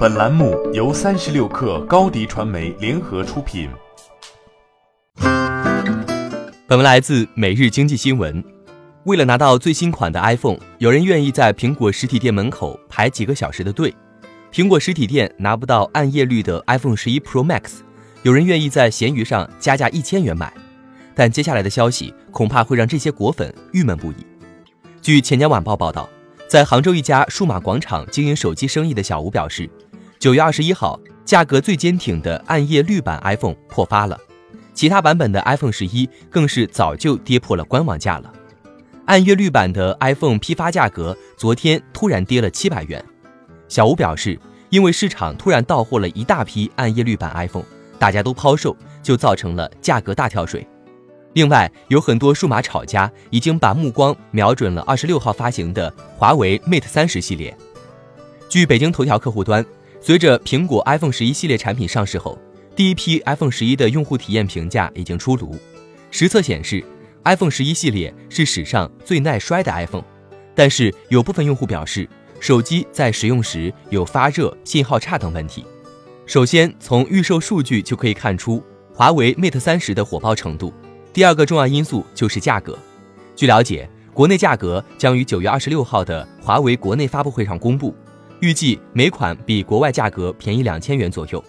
本栏目由三十六氪高低传媒联合出品。本文来自《每日经济新闻》。为了拿到最新款的 iPhone，有人愿意在苹果实体店门口排几个小时的队。苹果实体店拿不到暗夜绿的 iPhone 十一 Pro Max，有人愿意在闲鱼上加价一千元买。但接下来的消息恐怕会让这些果粉郁闷不已。据钱江晚报报道，在杭州一家数码广场经营手机生意的小吴表示。九月二十一号，价格最坚挺的暗夜绿版 iPhone 破发了，其他版本的 iPhone 十一更是早就跌破了官网价了。暗夜绿版的 iPhone 批发价格昨天突然跌了七百元。小吴表示，因为市场突然到货了一大批暗夜绿版 iPhone，大家都抛售，就造成了价格大跳水。另外，有很多数码炒家已经把目光瞄准了二十六号发行的华为 Mate 三十系列。据北京头条客户端。随着苹果 iPhone 十一系列产品上市后，第一批 iPhone 十一的用户体验评价已经出炉。实测显示，iPhone 十一系列是史上最耐摔的 iPhone，但是有部分用户表示，手机在使用时有发热、信号差等问题。首先，从预售数据就可以看出华为 Mate 三十的火爆程度。第二个重要因素就是价格。据了解，国内价格将于九月二十六号的华为国内发布会上公布。预计每款比国外价格便宜两千元左右，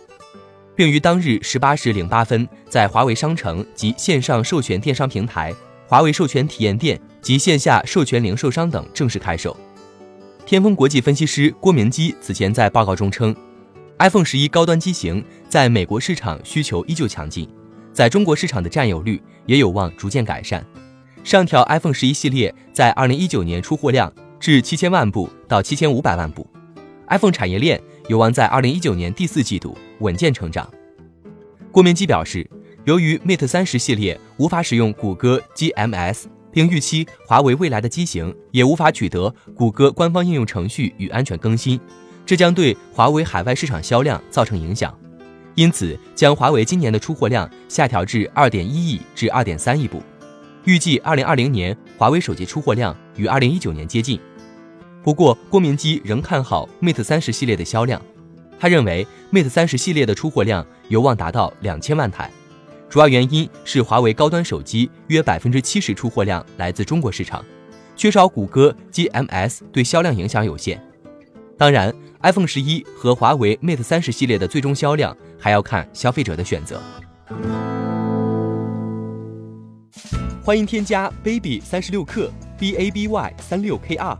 并于当日十八时零八分在华为商城及线上授权电商平台、华为授权体验店及线下授权零售商等正式开售。天风国际分析师郭明基此前在报告中称，iPhone 十一高端机型在美国市场需求依旧强劲，在中国市场的占有率也有望逐渐改善，上调 iPhone 十一系列在二零一九年出货量至七千万部到七千五百万部。iPhone 产业链有望在二零一九年第四季度稳健成长。郭明基表示，由于 Mate 三十系列无法使用谷歌 GMS，并预期华为未来的机型也无法取得谷歌官方应用程序与安全更新，这将对华为海外市场销量造成影响，因此将华为今年的出货量下调至二点一亿至二点三亿部，预计二零二零年华为手机出货量与二零一九年接近。不过，郭明基仍看好 Mate 三十系列的销量。他认为，Mate 三十系列的出货量有望达到两千万台，主要原因是华为高端手机约百分之七十出货量来自中国市场，缺少谷歌 GMS 对销量影响有限。当然，iPhone 十一和华为 Mate 三十系列的最终销量还要看消费者的选择。欢迎添加 baby 三十六克 b a b y 三六 k r。